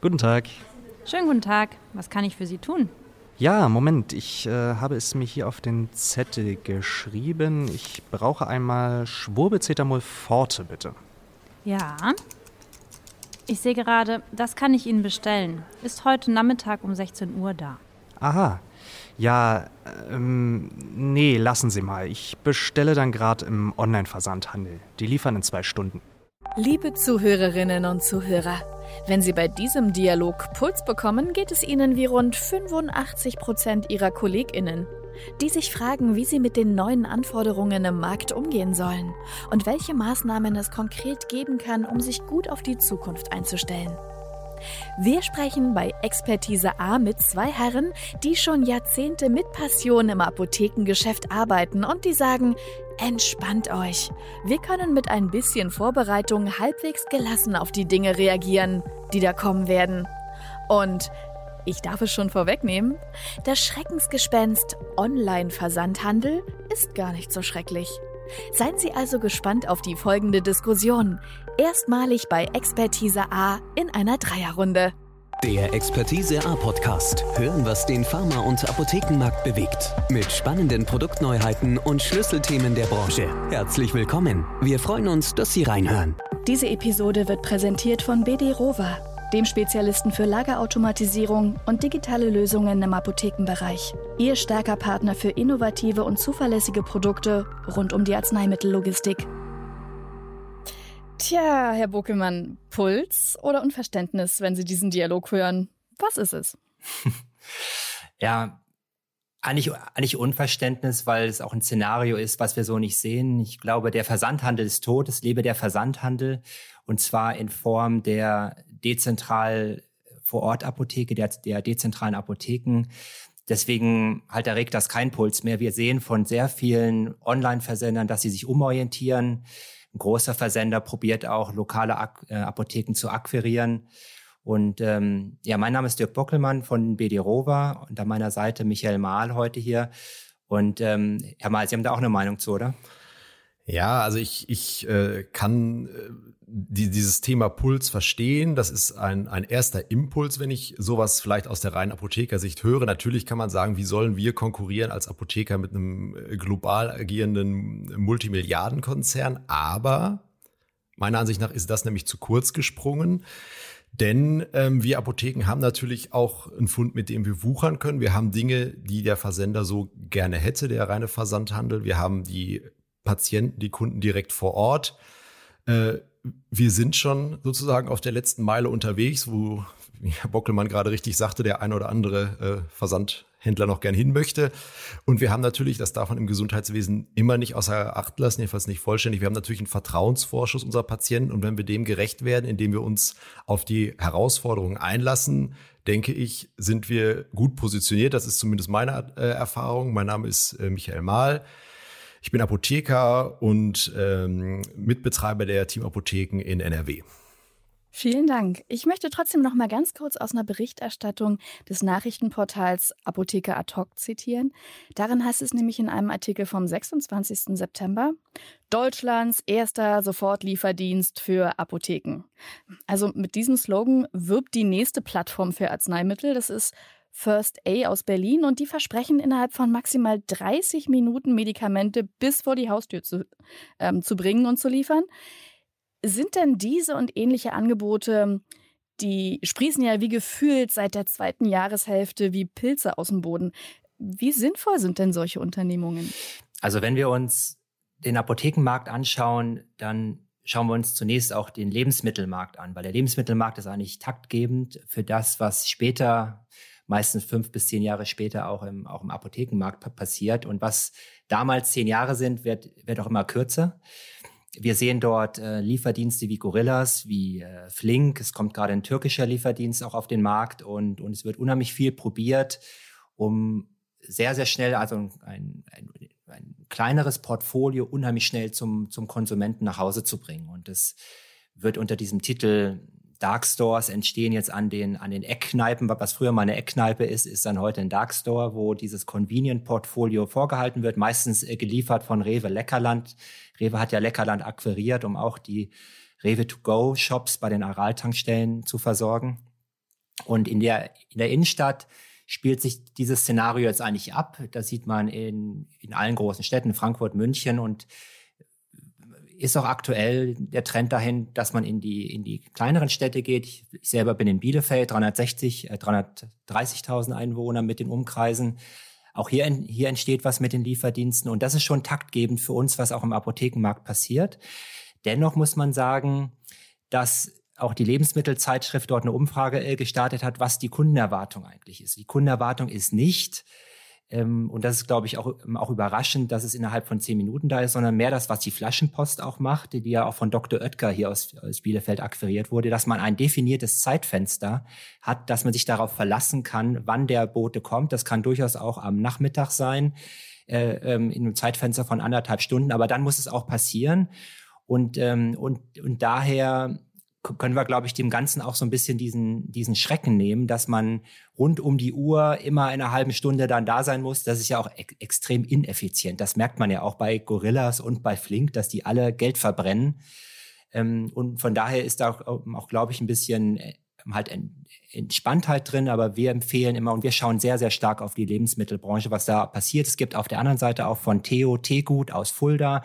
Guten Tag. Schönen guten Tag. Was kann ich für Sie tun? Ja, Moment, ich äh, habe es mir hier auf den Zettel geschrieben. Ich brauche einmal Schwurbelcetamol Forte, bitte. Ja. Ich sehe gerade, das kann ich Ihnen bestellen. Ist heute Nachmittag um 16 Uhr da. Aha. Ja, ähm, nee, lassen Sie mal. Ich bestelle dann gerade im Online-Versandhandel. Die liefern in zwei Stunden. Liebe Zuhörerinnen und Zuhörer, wenn Sie bei diesem Dialog Puls bekommen, geht es Ihnen wie rund 85 Prozent Ihrer KollegInnen, die sich fragen, wie sie mit den neuen Anforderungen im Markt umgehen sollen und welche Maßnahmen es konkret geben kann, um sich gut auf die Zukunft einzustellen. Wir sprechen bei Expertise A mit zwei Herren, die schon Jahrzehnte mit Passion im Apothekengeschäft arbeiten und die sagen, entspannt euch. Wir können mit ein bisschen Vorbereitung halbwegs gelassen auf die Dinge reagieren, die da kommen werden. Und ich darf es schon vorwegnehmen, das Schreckensgespenst Online-Versandhandel ist gar nicht so schrecklich. Seien Sie also gespannt auf die folgende Diskussion. Erstmalig bei Expertise A in einer Dreierrunde. Der Expertise A Podcast. Hören, was den Pharma- und Apothekenmarkt bewegt. Mit spannenden Produktneuheiten und Schlüsselthemen der Branche. Herzlich willkommen. Wir freuen uns, dass Sie reinhören. Diese Episode wird präsentiert von BD Rova, dem Spezialisten für Lagerautomatisierung und digitale Lösungen im Apothekenbereich. Ihr starker Partner für innovative und zuverlässige Produkte rund um die Arzneimittellogistik. Tja, Herr Buckelmann, Puls oder Unverständnis, wenn Sie diesen Dialog hören? Was ist es? ja, eigentlich, eigentlich Unverständnis, weil es auch ein Szenario ist, was wir so nicht sehen. Ich glaube, der Versandhandel ist tot, es lebe der Versandhandel und zwar in Form der dezentral vor Ort Apotheke, der, der dezentralen Apotheken. Deswegen halt erregt das kein Puls mehr. Wir sehen von sehr vielen Online-Versendern, dass sie sich umorientieren. Ein großer Versender probiert auch lokale äh, Apotheken zu akquirieren. Und ähm, ja, mein Name ist Dirk Bockelmann von BD Rova und an meiner Seite Michael Mahl heute hier. Und ähm, Herr Mahl, Sie haben da auch eine Meinung zu, oder? Ja, also ich, ich äh, kann äh, die, dieses Thema Puls verstehen. Das ist ein, ein erster Impuls, wenn ich sowas vielleicht aus der reinen Apothekersicht höre. Natürlich kann man sagen, wie sollen wir konkurrieren als Apotheker mit einem äh, global agierenden Multimilliardenkonzern? Aber meiner Ansicht nach ist das nämlich zu kurz gesprungen. Denn ähm, wir Apotheken haben natürlich auch einen Fund, mit dem wir wuchern können. Wir haben Dinge, die der Versender so gerne hätte, der reine Versandhandel. Wir haben die Patienten, die Kunden direkt vor Ort. Äh, wir sind schon sozusagen auf der letzten Meile unterwegs, wo Herr Bockelmann gerade richtig sagte, der ein oder andere äh, Versandhändler noch gern hin möchte. Und wir haben natürlich, das darf man im Gesundheitswesen immer nicht außer Acht lassen, jedenfalls nicht vollständig, wir haben natürlich einen Vertrauensvorschuss unserer Patienten. Und wenn wir dem gerecht werden, indem wir uns auf die Herausforderungen einlassen, denke ich, sind wir gut positioniert. Das ist zumindest meine äh, Erfahrung. Mein Name ist äh, Michael Mahl. Ich bin Apotheker und ähm, Mitbetreiber der Teamapotheken in NRW. Vielen Dank. Ich möchte trotzdem noch mal ganz kurz aus einer Berichterstattung des Nachrichtenportals Apotheker ad hoc zitieren. Darin heißt es nämlich in einem Artikel vom 26. September, Deutschlands erster Sofortlieferdienst für Apotheken. Also mit diesem Slogan wirbt die nächste Plattform für Arzneimittel. Das ist First A aus Berlin und die versprechen innerhalb von maximal 30 Minuten Medikamente bis vor die Haustür zu, ähm, zu bringen und zu liefern. Sind denn diese und ähnliche Angebote, die sprießen ja wie gefühlt seit der zweiten Jahreshälfte wie Pilze aus dem Boden. Wie sinnvoll sind denn solche Unternehmungen? Also wenn wir uns den Apothekenmarkt anschauen, dann schauen wir uns zunächst auch den Lebensmittelmarkt an, weil der Lebensmittelmarkt ist eigentlich taktgebend für das, was später meistens fünf bis zehn Jahre später auch im, auch im Apothekenmarkt passiert. Und was damals zehn Jahre sind, wird, wird auch immer kürzer. Wir sehen dort äh, Lieferdienste wie Gorillas, wie äh, Flink. Es kommt gerade ein türkischer Lieferdienst auch auf den Markt und, und es wird unheimlich viel probiert, um sehr, sehr schnell, also ein, ein, ein kleineres Portfolio unheimlich schnell zum, zum Konsumenten nach Hause zu bringen. Und das wird unter diesem Titel Dark Stores entstehen jetzt an den, an den Eckkneipen. Was früher mal eine Eckkneipe ist, ist dann heute ein Dark Store, wo dieses Convenient-Portfolio vorgehalten wird, meistens äh, geliefert von Rewe Leckerland. Rewe hat ja Leckerland akquiriert, um auch die Rewe-to-go-Shops bei den Aral-Tankstellen zu versorgen. Und in der, in der Innenstadt spielt sich dieses Szenario jetzt eigentlich ab. Das sieht man in, in allen großen Städten, Frankfurt, München und ist auch aktuell der Trend dahin, dass man in die, in die kleineren Städte geht. Ich, selber bin in Bielefeld, 360, äh, 330.000 Einwohner mit den Umkreisen. Auch hier, hier entsteht was mit den Lieferdiensten und das ist schon taktgebend für uns, was auch im Apothekenmarkt passiert. Dennoch muss man sagen, dass auch die Lebensmittelzeitschrift dort eine Umfrage äh, gestartet hat, was die Kundenerwartung eigentlich ist. Die Kundenerwartung ist nicht, ähm, und das ist, glaube ich, auch, ähm, auch überraschend, dass es innerhalb von zehn Minuten da ist, sondern mehr das, was die Flaschenpost auch macht, die, ja auch von Dr. Oetker hier aus, aus Bielefeld akquiriert wurde, dass man ein definiertes Zeitfenster hat, dass man sich darauf verlassen kann, wann der Bote kommt. Das kann durchaus auch am Nachmittag sein, äh, ähm, in einem Zeitfenster von anderthalb Stunden, aber dann muss es auch passieren. Und, ähm, und, und daher können wir, glaube ich, dem Ganzen auch so ein bisschen diesen, diesen Schrecken nehmen, dass man rund um die Uhr immer eine halbe Stunde dann da sein muss. Das ist ja auch e extrem ineffizient. Das merkt man ja auch bei Gorillas und bei Flink, dass die alle Geld verbrennen. Ähm, und von daher ist da auch, auch glaube ich, ein bisschen äh, halt Entspanntheit drin, aber wir empfehlen immer und wir schauen sehr, sehr stark auf die Lebensmittelbranche, was da passiert. Es gibt auf der anderen Seite auch von Theo Tegut aus Fulda,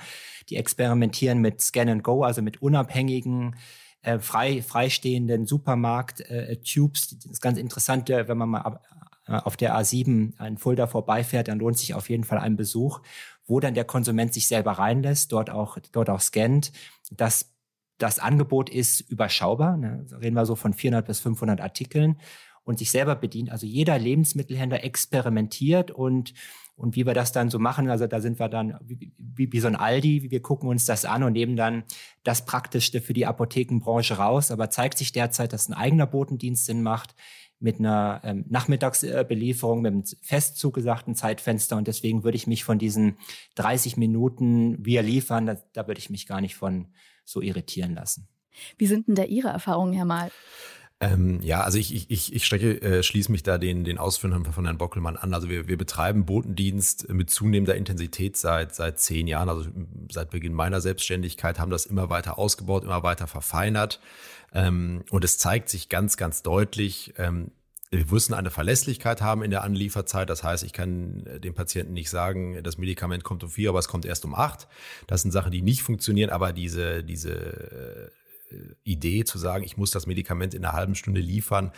die experimentieren mit Scan and Go, also mit unabhängigen äh, frei, freistehenden Supermarkt-Tubes. Äh, das ist ganz interessant, äh, wenn man mal äh, auf der A7 ein Fulda vorbeifährt, dann lohnt sich auf jeden Fall ein Besuch, wo dann der Konsument sich selber reinlässt, dort auch, dort auch scannt. Das, das Angebot ist überschaubar. Ne? reden wir so von 400 bis 500 Artikeln und sich selber bedient. Also jeder Lebensmittelhändler experimentiert und und wie wir das dann so machen, also da sind wir dann wie, wie, wie so ein Aldi, wir gucken uns das an und nehmen dann das Praktischste für die Apothekenbranche raus. Aber zeigt sich derzeit, dass ein eigener Botendienst Sinn macht mit einer ähm, Nachmittagsbelieferung, mit einem fest zugesagten Zeitfenster. Und deswegen würde ich mich von diesen 30 Minuten wir liefern, da, da würde ich mich gar nicht von so irritieren lassen. Wie sind denn da Ihre Erfahrungen, Herr Mahl? Ähm, ja, also ich, ich, ich strecke, äh, schließe mich da den, den Ausführungen von Herrn Bockelmann an. Also wir, wir betreiben Botendienst mit zunehmender Intensität seit, seit zehn Jahren, also seit Beginn meiner Selbstständigkeit, haben das immer weiter ausgebaut, immer weiter verfeinert. Ähm, und es zeigt sich ganz, ganz deutlich, ähm, wir müssen eine Verlässlichkeit haben in der Anlieferzeit. Das heißt, ich kann dem Patienten nicht sagen, das Medikament kommt um vier, aber es kommt erst um acht. Das sind Sachen, die nicht funktionieren, aber diese, diese Idee zu sagen, ich muss das Medikament in einer halben Stunde liefern,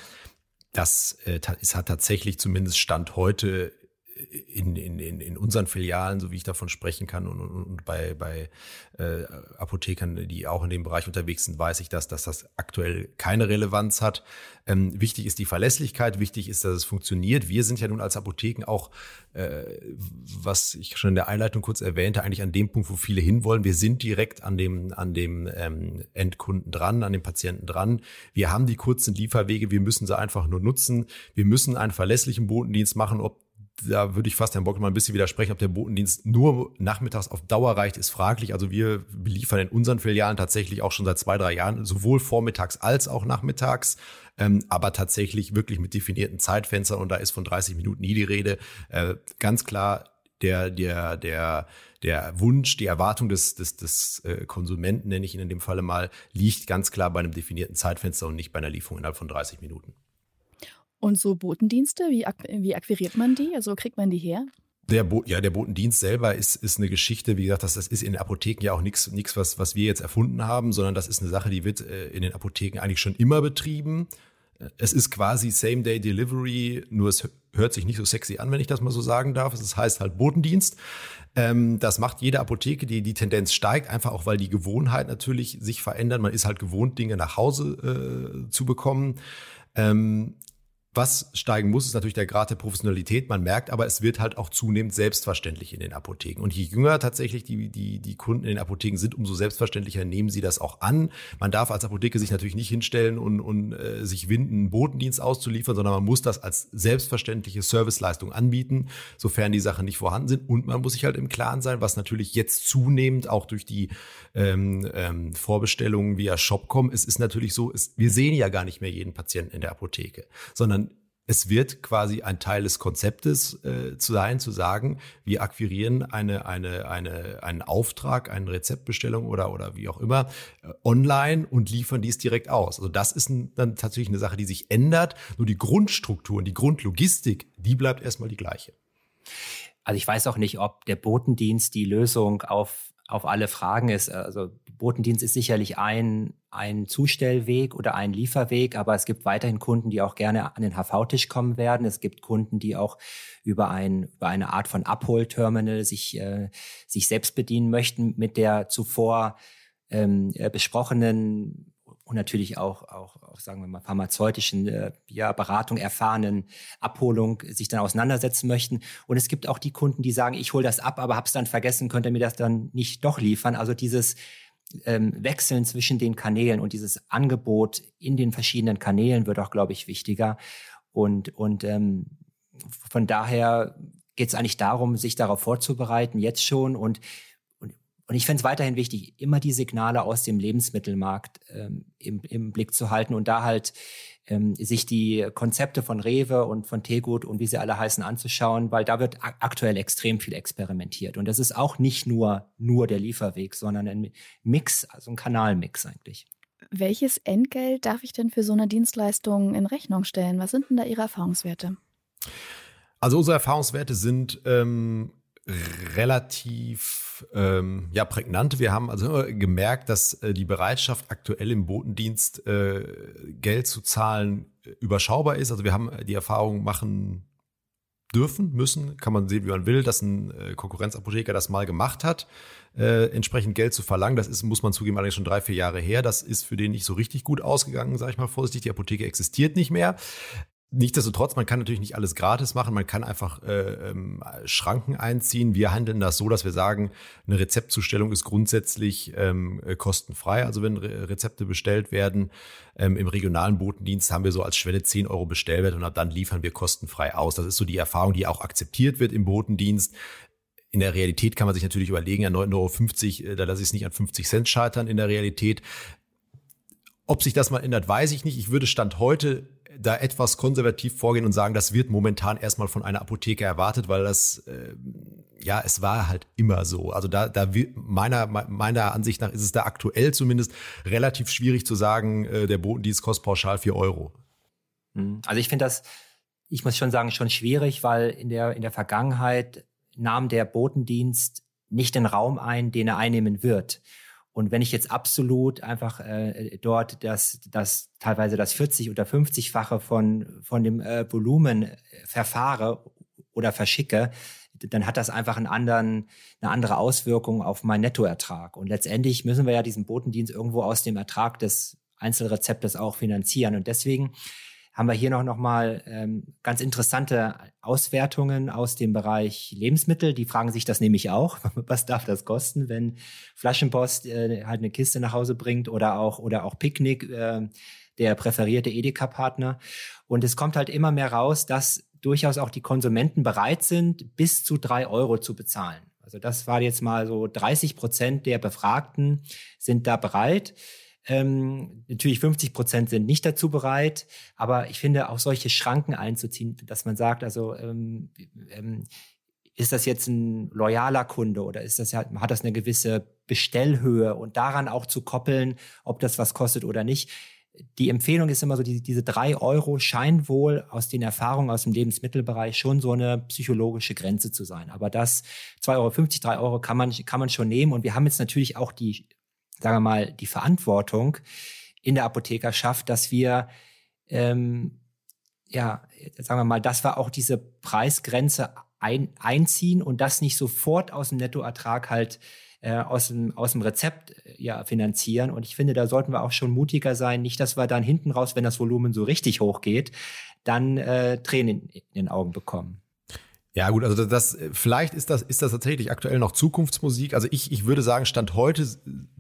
das äh, ist, hat tatsächlich zumindest Stand heute in, in, in unseren Filialen, so wie ich davon sprechen kann, und, und, und bei, bei äh, Apothekern, die auch in dem Bereich unterwegs sind, weiß ich das, dass das aktuell keine Relevanz hat. Ähm, wichtig ist die Verlässlichkeit, wichtig ist, dass es funktioniert. Wir sind ja nun als Apotheken auch, äh, was ich schon in der Einleitung kurz erwähnte, eigentlich an dem Punkt, wo viele hinwollen. Wir sind direkt an dem, an dem ähm, Endkunden dran, an dem Patienten dran. Wir haben die kurzen Lieferwege, wir müssen sie einfach nur nutzen. Wir müssen einen verlässlichen Botendienst machen, ob da würde ich fast Herrn Bock mal ein bisschen widersprechen, ob der Botendienst nur nachmittags auf Dauer reicht, ist fraglich. Also wir beliefern in unseren Filialen tatsächlich auch schon seit zwei, drei Jahren sowohl vormittags als auch nachmittags, ähm, aber tatsächlich wirklich mit definierten Zeitfenstern und da ist von 30 Minuten nie die Rede. Äh, ganz klar, der, der, der, der Wunsch, die Erwartung des, des, des äh, Konsumenten, nenne ich ihn in dem Falle mal, liegt ganz klar bei einem definierten Zeitfenster und nicht bei einer Lieferung innerhalb von 30 Minuten. Und so Botendienste, wie, wie akquiriert man die? Also kriegt man die her? Der, Bo ja, der Botendienst selber ist, ist eine Geschichte, wie gesagt, das, das ist in den Apotheken ja auch nichts, was, was wir jetzt erfunden haben, sondern das ist eine Sache, die wird äh, in den Apotheken eigentlich schon immer betrieben. Es ist quasi Same-Day-Delivery, nur es hört sich nicht so sexy an, wenn ich das mal so sagen darf. Es heißt halt Botendienst. Ähm, das macht jede Apotheke, die, die Tendenz steigt, einfach auch, weil die Gewohnheit natürlich sich verändert. Man ist halt gewohnt, Dinge nach Hause äh, zu bekommen. Ähm, was steigen muss, ist natürlich der Grad der Professionalität. Man merkt aber, es wird halt auch zunehmend selbstverständlich in den Apotheken. Und je jünger tatsächlich die, die, die Kunden in den Apotheken sind, umso selbstverständlicher nehmen sie das auch an. Man darf als Apotheke sich natürlich nicht hinstellen und, und äh, sich winden, einen Botendienst auszuliefern, sondern man muss das als selbstverständliche Serviceleistung anbieten, sofern die Sachen nicht vorhanden sind. Und man muss sich halt im Klaren sein, was natürlich jetzt zunehmend auch durch die ähm, ähm, Vorbestellungen via Shop kommen. Es ist natürlich so, es, wir sehen ja gar nicht mehr jeden Patienten in der Apotheke, sondern es wird quasi ein Teil des Konzeptes äh, zu sein, zu sagen, wir akquirieren eine, eine, eine, einen Auftrag, eine Rezeptbestellung oder, oder wie auch immer äh, online und liefern dies direkt aus. Also das ist ein, dann tatsächlich eine Sache, die sich ändert. Nur die Grundstruktur und die Grundlogistik, die bleibt erstmal die gleiche. Also ich weiß auch nicht, ob der Botendienst die Lösung auf auf alle Fragen ist. Also Botendienst ist sicherlich ein, ein Zustellweg oder ein Lieferweg, aber es gibt weiterhin Kunden, die auch gerne an den HV-Tisch kommen werden. Es gibt Kunden, die auch über, ein, über eine Art von Abholterminal sich, äh, sich selbst bedienen möchten mit der zuvor ähm, äh, besprochenen und natürlich auch, auch, auch sagen wir mal, pharmazeutischen äh, ja, Beratung erfahrenen Abholung sich dann auseinandersetzen möchten. Und es gibt auch die Kunden, die sagen, ich hole das ab, aber hab's dann vergessen, könnt ihr mir das dann nicht doch liefern. Also dieses ähm, Wechseln zwischen den Kanälen und dieses Angebot in den verschiedenen Kanälen wird auch, glaube ich, wichtiger. Und, und ähm, von daher geht es eigentlich darum, sich darauf vorzubereiten, jetzt schon und und ich fände es weiterhin wichtig, immer die Signale aus dem Lebensmittelmarkt ähm, im, im Blick zu halten und da halt ähm, sich die Konzepte von Rewe und von Tegut und wie sie alle heißen anzuschauen, weil da wird aktuell extrem viel experimentiert. Und das ist auch nicht nur, nur der Lieferweg, sondern ein Mix, also ein Kanalmix eigentlich. Welches Entgelt darf ich denn für so eine Dienstleistung in Rechnung stellen? Was sind denn da Ihre Erfahrungswerte? Also unsere Erfahrungswerte sind ähm, relativ ähm, ja prägnant. Wir haben also gemerkt, dass äh, die Bereitschaft aktuell im Botendienst äh, Geld zu zahlen äh, überschaubar ist. Also wir haben die Erfahrung machen dürfen, müssen, kann man sehen, wie man will, dass ein äh, Konkurrenzapotheker das mal gemacht hat, äh, entsprechend Geld zu verlangen. Das ist, muss man zugeben, allerdings schon drei, vier Jahre her. Das ist für den nicht so richtig gut ausgegangen, sage ich mal vorsichtig. Die Apotheke existiert nicht mehr. Nichtsdestotrotz, man kann natürlich nicht alles gratis machen. Man kann einfach äh, ähm, Schranken einziehen. Wir handeln das so, dass wir sagen, eine Rezeptzustellung ist grundsätzlich ähm, äh, kostenfrei. Also wenn Re Rezepte bestellt werden ähm, im regionalen Botendienst, haben wir so als Schwelle 10 Euro Bestellwert und ab dann liefern wir kostenfrei aus. Das ist so die Erfahrung, die auch akzeptiert wird im Botendienst. In der Realität kann man sich natürlich überlegen, ja 9,50 Euro, äh, da lasse ich es nicht an 50 Cent scheitern in der Realität. Ob sich das mal ändert, weiß ich nicht. Ich würde Stand heute da etwas konservativ vorgehen und sagen, das wird momentan erstmal von einer Apotheke erwartet, weil das äh, ja, es war halt immer so. Also da, da meiner meiner Ansicht nach ist es da aktuell zumindest relativ schwierig zu sagen, äh, der Botendienst kostet pauschal vier Euro. Mhm. Also ich finde das, ich muss schon sagen, schon schwierig, weil in der in der Vergangenheit nahm der Botendienst nicht den Raum ein, den er einnehmen wird. Und wenn ich jetzt absolut einfach äh, dort das, das teilweise das 40 oder 50-fache von, von dem äh, Volumen äh, verfahre oder verschicke, dann hat das einfach einen anderen, eine andere Auswirkung auf meinen Nettoertrag. Und letztendlich müssen wir ja diesen Botendienst irgendwo aus dem Ertrag des Einzelrezeptes auch finanzieren. Und deswegen haben wir hier noch, noch mal ähm, ganz interessante Auswertungen aus dem Bereich Lebensmittel. Die fragen sich das nämlich auch. Was darf das kosten, wenn Flaschenpost äh, halt eine Kiste nach Hause bringt oder auch, oder auch Picknick, äh, der präferierte Edeka-Partner. Und es kommt halt immer mehr raus, dass durchaus auch die Konsumenten bereit sind, bis zu drei Euro zu bezahlen. Also das war jetzt mal so 30 Prozent der Befragten sind da bereit. Ähm, natürlich 50 Prozent sind nicht dazu bereit, aber ich finde auch solche Schranken einzuziehen, dass man sagt, also ähm, ähm, ist das jetzt ein loyaler Kunde oder ist das ja, hat das eine gewisse Bestellhöhe und daran auch zu koppeln, ob das was kostet oder nicht. Die Empfehlung ist immer so, die, diese drei Euro scheint wohl aus den Erfahrungen aus dem Lebensmittelbereich schon so eine psychologische Grenze zu sein. Aber das 2,50 Euro, 3 Euro kann man, kann man schon nehmen. Und wir haben jetzt natürlich auch die sagen wir mal, die Verantwortung in der Apothekerschaft, dass wir, ähm, ja, sagen wir mal, dass wir auch diese Preisgrenze ein, einziehen und das nicht sofort aus dem Nettoertrag halt äh, aus, dem, aus dem Rezept äh, ja, finanzieren. Und ich finde, da sollten wir auch schon mutiger sein. Nicht, dass wir dann hinten raus, wenn das Volumen so richtig hoch geht, dann äh, Tränen in den Augen bekommen. Ja, gut, also das, vielleicht ist das, ist das tatsächlich aktuell noch Zukunftsmusik. Also ich, ich würde sagen, Stand heute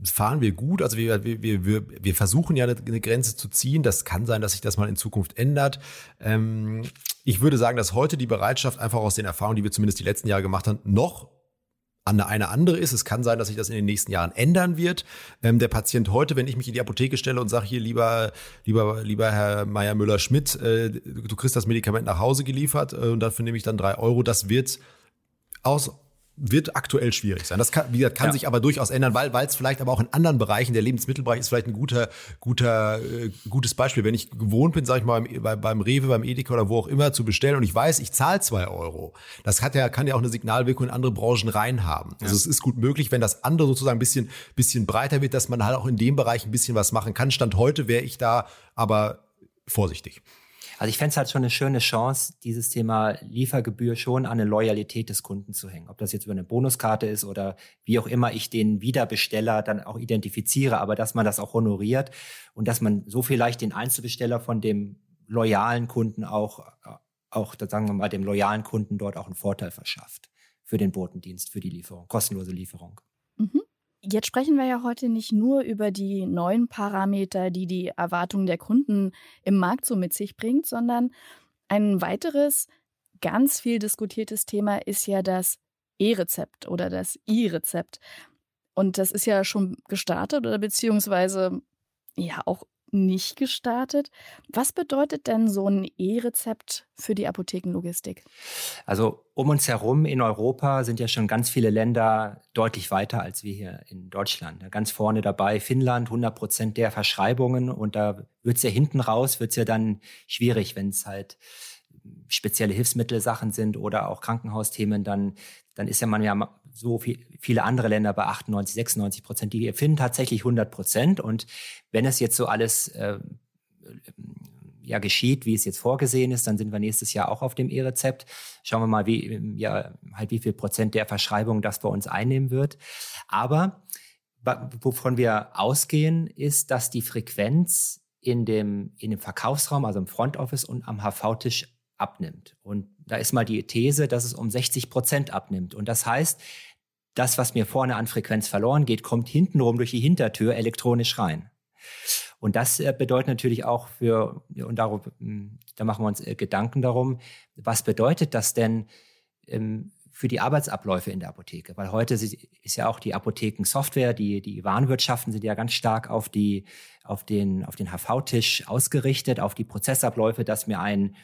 fahren wir gut. Also wir, wir, wir, wir versuchen ja eine, Grenze zu ziehen. Das kann sein, dass sich das mal in Zukunft ändert. Ähm, ich würde sagen, dass heute die Bereitschaft einfach aus den Erfahrungen, die wir zumindest die letzten Jahre gemacht haben, noch eine andere ist. Es kann sein, dass sich das in den nächsten Jahren ändern wird. Ähm, der Patient heute, wenn ich mich in die Apotheke stelle und sage hier, lieber, lieber, lieber Herr Meier Müller-Schmidt, äh, du kriegst das Medikament nach Hause geliefert äh, und dafür nehme ich dann drei Euro, das wird aus wird aktuell schwierig sein. Das kann, wie gesagt, kann ja. sich aber durchaus ändern, weil weil es vielleicht aber auch in anderen Bereichen, der Lebensmittelbereich ist vielleicht ein guter guter äh, gutes Beispiel. Wenn ich gewohnt bin, sage ich mal beim, beim Rewe, beim Edeka oder wo auch immer zu bestellen und ich weiß, ich zahle zwei Euro, das hat ja kann ja auch eine Signalwirkung in andere Branchen reinhaben. Also ja. Es ist gut möglich, wenn das andere sozusagen ein bisschen bisschen breiter wird, dass man halt auch in dem Bereich ein bisschen was machen kann. Stand heute wäre ich da aber vorsichtig. Also ich fände es halt schon eine schöne Chance, dieses Thema Liefergebühr schon an eine Loyalität des Kunden zu hängen. Ob das jetzt über eine Bonuskarte ist oder wie auch immer ich den Wiederbesteller dann auch identifiziere, aber dass man das auch honoriert und dass man so vielleicht den Einzelbesteller von dem loyalen Kunden auch, auch sagen wir mal, dem loyalen Kunden dort auch einen Vorteil verschafft für den Botendienst, für die Lieferung, kostenlose Lieferung. Jetzt sprechen wir ja heute nicht nur über die neuen Parameter, die die Erwartungen der Kunden im Markt so mit sich bringt, sondern ein weiteres ganz viel diskutiertes Thema ist ja das E-Rezept oder das I-Rezept. Und das ist ja schon gestartet oder beziehungsweise ja auch nicht gestartet. Was bedeutet denn so ein E-Rezept für die Apothekenlogistik? Also um uns herum in Europa sind ja schon ganz viele Länder deutlich weiter als wir hier in Deutschland. Ganz vorne dabei Finnland, 100 Prozent der Verschreibungen. Und da wird es ja hinten raus, wird es ja dann schwierig, wenn es halt spezielle Hilfsmittelsachen sind oder auch Krankenhausthemen, dann, dann ist ja man ja so viel, viele andere Länder bei 98, 96 Prozent. Die finden tatsächlich 100 Prozent. Und wenn es jetzt so alles äh, ja geschieht, wie es jetzt vorgesehen ist, dann sind wir nächstes Jahr auch auf dem E-Rezept. Schauen wir mal, wie ja halt wie viel Prozent der Verschreibung das bei uns einnehmen wird. Aber wovon wir ausgehen, ist, dass die Frequenz in dem in dem Verkaufsraum, also im Front Office und am HV-Tisch abnimmt. Und da ist mal die These, dass es um 60 Prozent abnimmt. Und das heißt, das, was mir vorne an Frequenz verloren geht, kommt hintenrum durch die Hintertür elektronisch rein. Und das äh, bedeutet natürlich auch für, und darum, hm, da machen wir uns äh, Gedanken darum, was bedeutet das denn ähm, für die Arbeitsabläufe in der Apotheke? Weil heute ist ja auch die Apothekensoftware, die, die Warenwirtschaften sind ja ganz stark auf die, auf den, auf den HV-Tisch ausgerichtet, auf die Prozessabläufe, dass mir ein,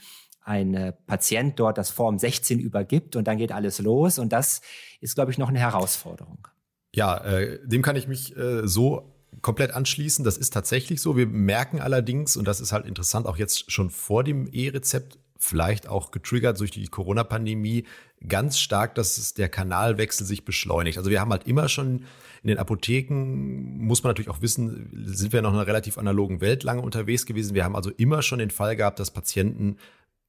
ein äh, Patient dort das Form 16 übergibt und dann geht alles los. Und das ist, glaube ich, noch eine Herausforderung. Ja, äh, dem kann ich mich äh, so komplett anschließen. Das ist tatsächlich so. Wir merken allerdings, und das ist halt interessant, auch jetzt schon vor dem E-Rezept, vielleicht auch getriggert durch die Corona-Pandemie, ganz stark, dass der Kanalwechsel sich beschleunigt. Also wir haben halt immer schon in den Apotheken, muss man natürlich auch wissen, sind wir noch in einer relativ analogen Welt lange unterwegs gewesen. Wir haben also immer schon den Fall gehabt, dass Patienten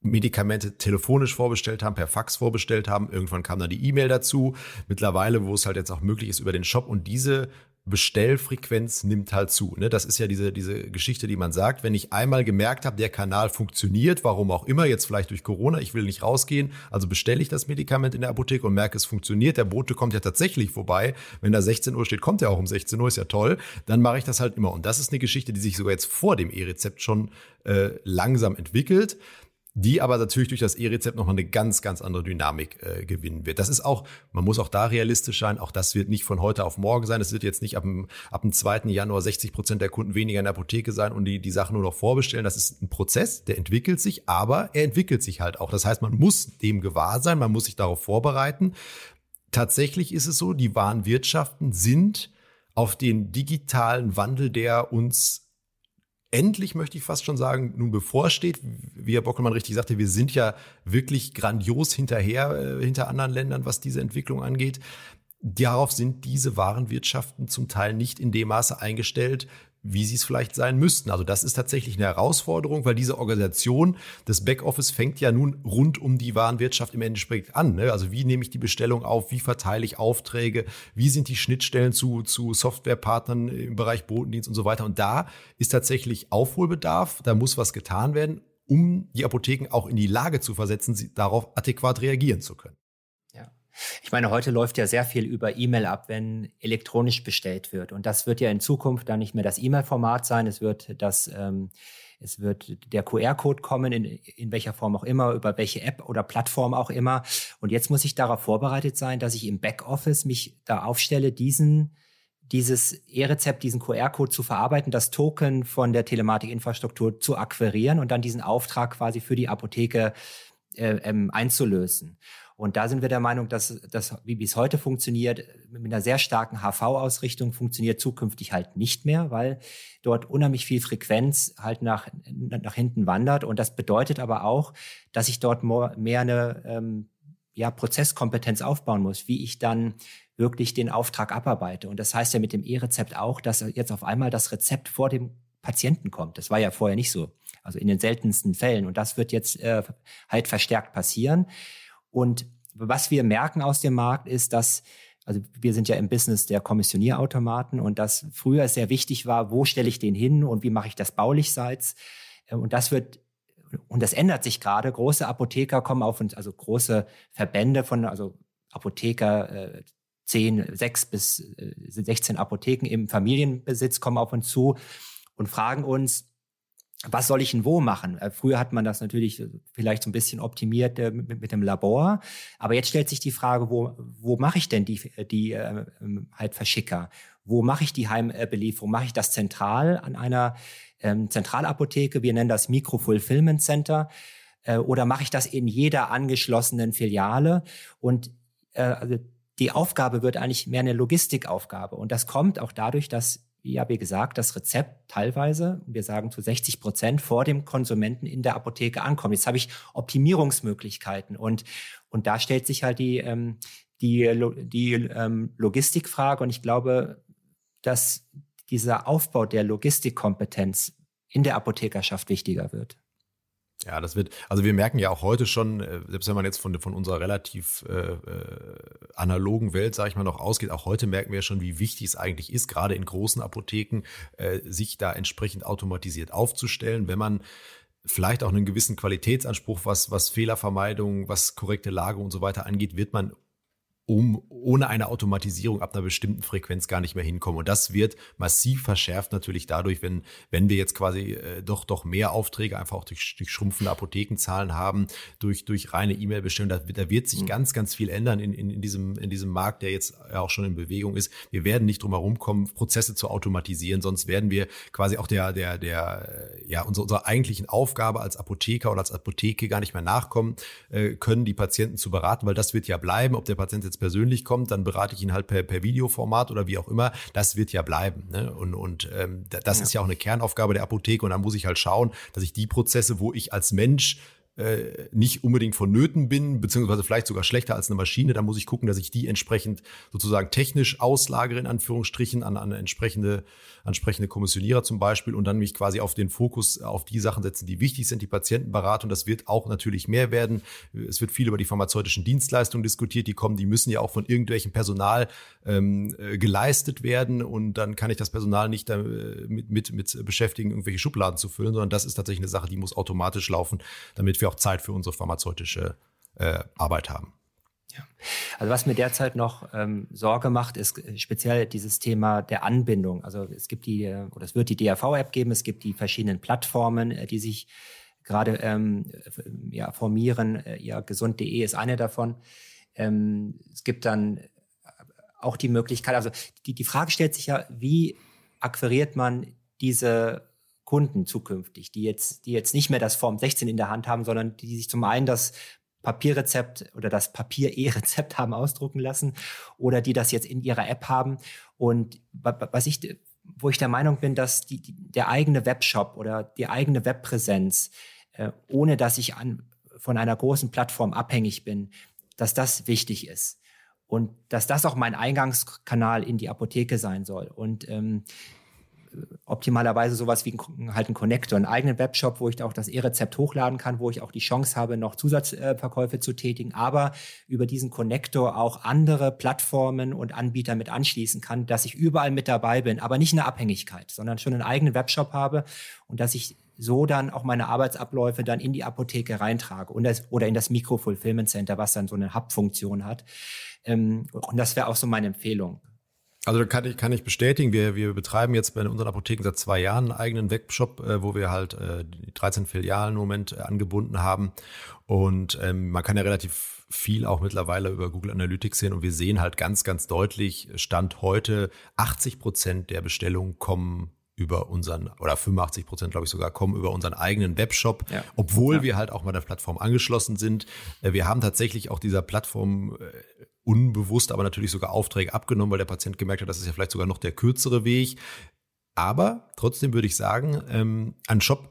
Medikamente telefonisch vorbestellt haben, per Fax vorbestellt haben. Irgendwann kam dann die E-Mail dazu. Mittlerweile, wo es halt jetzt auch möglich ist über den Shop und diese Bestellfrequenz nimmt halt zu. Ne? Das ist ja diese, diese Geschichte, die man sagt, wenn ich einmal gemerkt habe, der Kanal funktioniert, warum auch immer, jetzt vielleicht durch Corona, ich will nicht rausgehen, also bestelle ich das Medikament in der Apotheke und merke, es funktioniert, der Bote kommt ja tatsächlich vorbei, wenn da 16 Uhr steht, kommt er auch um 16 Uhr, ist ja toll, dann mache ich das halt immer. Und das ist eine Geschichte, die sich sogar jetzt vor dem E-Rezept schon äh, langsam entwickelt die aber natürlich durch das E-Rezept nochmal eine ganz, ganz andere Dynamik äh, gewinnen wird. Das ist auch, man muss auch da realistisch sein, auch das wird nicht von heute auf morgen sein. Es wird jetzt nicht ab dem, ab dem 2. Januar 60 Prozent der Kunden weniger in der Apotheke sein und die, die Sachen nur noch vorbestellen. Das ist ein Prozess, der entwickelt sich, aber er entwickelt sich halt auch. Das heißt, man muss dem gewahr sein, man muss sich darauf vorbereiten. Tatsächlich ist es so, die Warenwirtschaften sind auf den digitalen Wandel, der uns endlich möchte ich fast schon sagen, nun bevorsteht. Wie Herr Bockelmann richtig sagte, wir sind ja wirklich grandios hinterher, äh, hinter anderen Ländern, was diese Entwicklung angeht. Darauf sind diese Warenwirtschaften zum Teil nicht in dem Maße eingestellt, wie sie es vielleicht sein müssten. Also das ist tatsächlich eine Herausforderung, weil diese Organisation des Backoffice fängt ja nun rund um die Warenwirtschaft im Endeffekt an. Ne? Also wie nehme ich die Bestellung auf, wie verteile ich Aufträge, wie sind die Schnittstellen zu, zu Softwarepartnern im Bereich Botendienst und so weiter. Und da ist tatsächlich Aufholbedarf, da muss was getan werden, um die Apotheken auch in die Lage zu versetzen, darauf adäquat reagieren zu können. Ich meine, heute läuft ja sehr viel über E-Mail ab, wenn elektronisch bestellt wird. Und das wird ja in Zukunft dann nicht mehr das E-Mail-Format sein. Es wird das, ähm, es wird der QR-Code kommen, in, in welcher Form auch immer, über welche App oder Plattform auch immer. Und jetzt muss ich darauf vorbereitet sein, dass ich im Backoffice mich da aufstelle, diesen dieses E-Rezept, diesen QR-Code zu verarbeiten, das Token von der Telematikinfrastruktur zu akquirieren und dann diesen Auftrag quasi für die Apotheke äh, ähm, einzulösen. Und da sind wir der Meinung, dass das, wie es heute funktioniert, mit einer sehr starken HV-Ausrichtung funktioniert zukünftig halt nicht mehr, weil dort unheimlich viel Frequenz halt nach, nach hinten wandert. Und das bedeutet aber auch, dass ich dort mehr eine ähm, ja, Prozesskompetenz aufbauen muss, wie ich dann wirklich den Auftrag abarbeite. Und das heißt ja mit dem E-Rezept auch, dass jetzt auf einmal das Rezept vor dem Patienten kommt. Das war ja vorher nicht so. Also in den seltensten Fällen. Und das wird jetzt äh, halt verstärkt passieren. Und was wir merken aus dem Markt ist, dass also wir sind ja im Business der Kommissionierautomaten und dass früher sehr wichtig war, wo stelle ich den hin und wie mache ich das baulichseits. Äh, und das wird und das ändert sich gerade. Große Apotheker kommen auf uns, also große Verbände von, also Apotheker, äh, zehn, sechs bis äh, 16 Apotheken im Familienbesitz kommen auf uns zu und fragen uns, was soll ich denn wo machen? Äh, früher hat man das natürlich vielleicht so ein bisschen optimiert äh, mit, mit dem Labor, aber jetzt stellt sich die Frage, wo, wo mache ich denn die, die äh, halt Verschicker? Wo mache ich die Heimbelieferung? Mache ich das zentral an einer ähm, Zentralapotheke? Wir nennen das Micro-Fulfillment Center. Äh, oder mache ich das in jeder angeschlossenen Filiale? Und äh, also die Aufgabe wird eigentlich mehr eine Logistikaufgabe. Und das kommt auch dadurch, dass ja, wie gesagt, das Rezept teilweise, wir sagen zu 60 Prozent, vor dem Konsumenten in der Apotheke ankommt. Jetzt habe ich Optimierungsmöglichkeiten und, und da stellt sich halt die, ähm, die, die ähm, Logistikfrage und ich glaube, dass dieser Aufbau der Logistikkompetenz in der Apothekerschaft wichtiger wird. Ja, das wird, also wir merken ja auch heute schon, äh, selbst wenn man jetzt von, von unserer relativ äh, äh, analogen Welt, sage ich mal, noch ausgeht, auch heute merken wir schon, wie wichtig es eigentlich ist, gerade in großen Apotheken, äh, sich da entsprechend automatisiert aufzustellen, wenn man vielleicht auch einen gewissen Qualitätsanspruch, was, was Fehlervermeidung, was korrekte Lage und so weiter angeht, wird man um ohne eine Automatisierung ab einer bestimmten Frequenz gar nicht mehr hinkommen. Und das wird massiv verschärft natürlich dadurch, wenn, wenn wir jetzt quasi äh, doch, doch mehr Aufträge einfach auch durch, durch schrumpfende Apothekenzahlen haben, durch, durch reine E-Mail-Bestellung. Da, da wird sich mhm. ganz, ganz viel ändern in, in, in, diesem, in diesem Markt, der jetzt ja auch schon in Bewegung ist. Wir werden nicht drum herum kommen, Prozesse zu automatisieren, sonst werden wir quasi auch der, der, der, ja, unserer, unserer eigentlichen Aufgabe als Apotheker oder als Apotheke gar nicht mehr nachkommen äh, können, die Patienten zu beraten, weil das wird ja bleiben, ob der Patient jetzt persönlich kommt, dann berate ich ihn halt per, per Videoformat oder wie auch immer. Das wird ja bleiben. Ne? Und, und ähm, das ja. ist ja auch eine Kernaufgabe der Apotheke. Und dann muss ich halt schauen, dass ich die Prozesse, wo ich als Mensch äh, nicht unbedingt vonnöten bin, beziehungsweise vielleicht sogar schlechter als eine Maschine, dann muss ich gucken, dass ich die entsprechend sozusagen technisch auslagere, in Anführungsstrichen, an, an entsprechende, entsprechende Kommissionierer zum Beispiel und dann mich quasi auf den Fokus auf die Sachen setzen, die wichtig sind, die Patientenberatung. Das wird auch natürlich mehr werden. Es wird viel über die pharmazeutischen Dienstleistungen diskutiert, die kommen, die müssen ja auch von irgendwelchem Personal ähm, äh, geleistet werden und dann kann ich das Personal nicht damit mit, mit beschäftigen, irgendwelche Schubladen zu füllen, sondern das ist tatsächlich eine Sache, die muss automatisch laufen, damit wir auch Zeit für unsere pharmazeutische äh, Arbeit haben. Ja. Also was mir derzeit noch ähm, Sorge macht, ist äh, speziell dieses Thema der Anbindung. Also es gibt die, äh, oder es wird die DAV-App geben, es gibt die verschiedenen Plattformen, äh, die sich gerade ähm, ja, formieren. Ja, gesund.de ist eine davon. Ähm, es gibt dann auch die Möglichkeit, also die, die Frage stellt sich ja, wie akquiriert man diese Kunden zukünftig, die jetzt, die jetzt nicht mehr das Form 16 in der Hand haben, sondern die sich zum einen das Papierrezept oder das Papier-E-Rezept haben ausdrucken lassen oder die das jetzt in ihrer App haben. Und was ich, wo ich der Meinung bin, dass die, die der eigene Webshop oder die eigene Webpräsenz, äh, ohne dass ich an, von einer großen Plattform abhängig bin, dass das wichtig ist. Und dass das auch mein Eingangskanal in die Apotheke sein soll. Und ähm, optimalerweise sowas wie ein, halt ein Connector, einen eigenen Webshop, wo ich auch das E-Rezept hochladen kann, wo ich auch die Chance habe, noch Zusatzverkäufe zu tätigen, aber über diesen Connector auch andere Plattformen und Anbieter mit anschließen kann, dass ich überall mit dabei bin, aber nicht eine Abhängigkeit, sondern schon einen eigenen Webshop habe und dass ich so dann auch meine Arbeitsabläufe dann in die Apotheke reintrage und das, oder in das Micro-Fulfillment Center, was dann so eine Hub-Funktion hat. Ähm, und das wäre auch so meine Empfehlung. Also kann ich, kann ich bestätigen, wir, wir betreiben jetzt bei unseren Apotheken seit zwei Jahren einen eigenen Webshop, äh, wo wir halt äh, die 13 Filialen im Moment äh, angebunden haben. Und ähm, man kann ja relativ viel auch mittlerweile über Google Analytics sehen und wir sehen halt ganz, ganz deutlich, Stand heute, 80 Prozent der Bestellungen kommen über unseren, oder 85 Prozent, glaube ich sogar, kommen über unseren eigenen Webshop, ja. obwohl ja. wir halt auch mal der Plattform angeschlossen sind. Äh, wir haben tatsächlich auch dieser Plattform äh, unbewusst, aber natürlich sogar Aufträge abgenommen, weil der Patient gemerkt hat, das ist ja vielleicht sogar noch der kürzere Weg. Aber trotzdem würde ich sagen, ähm, ein Shop,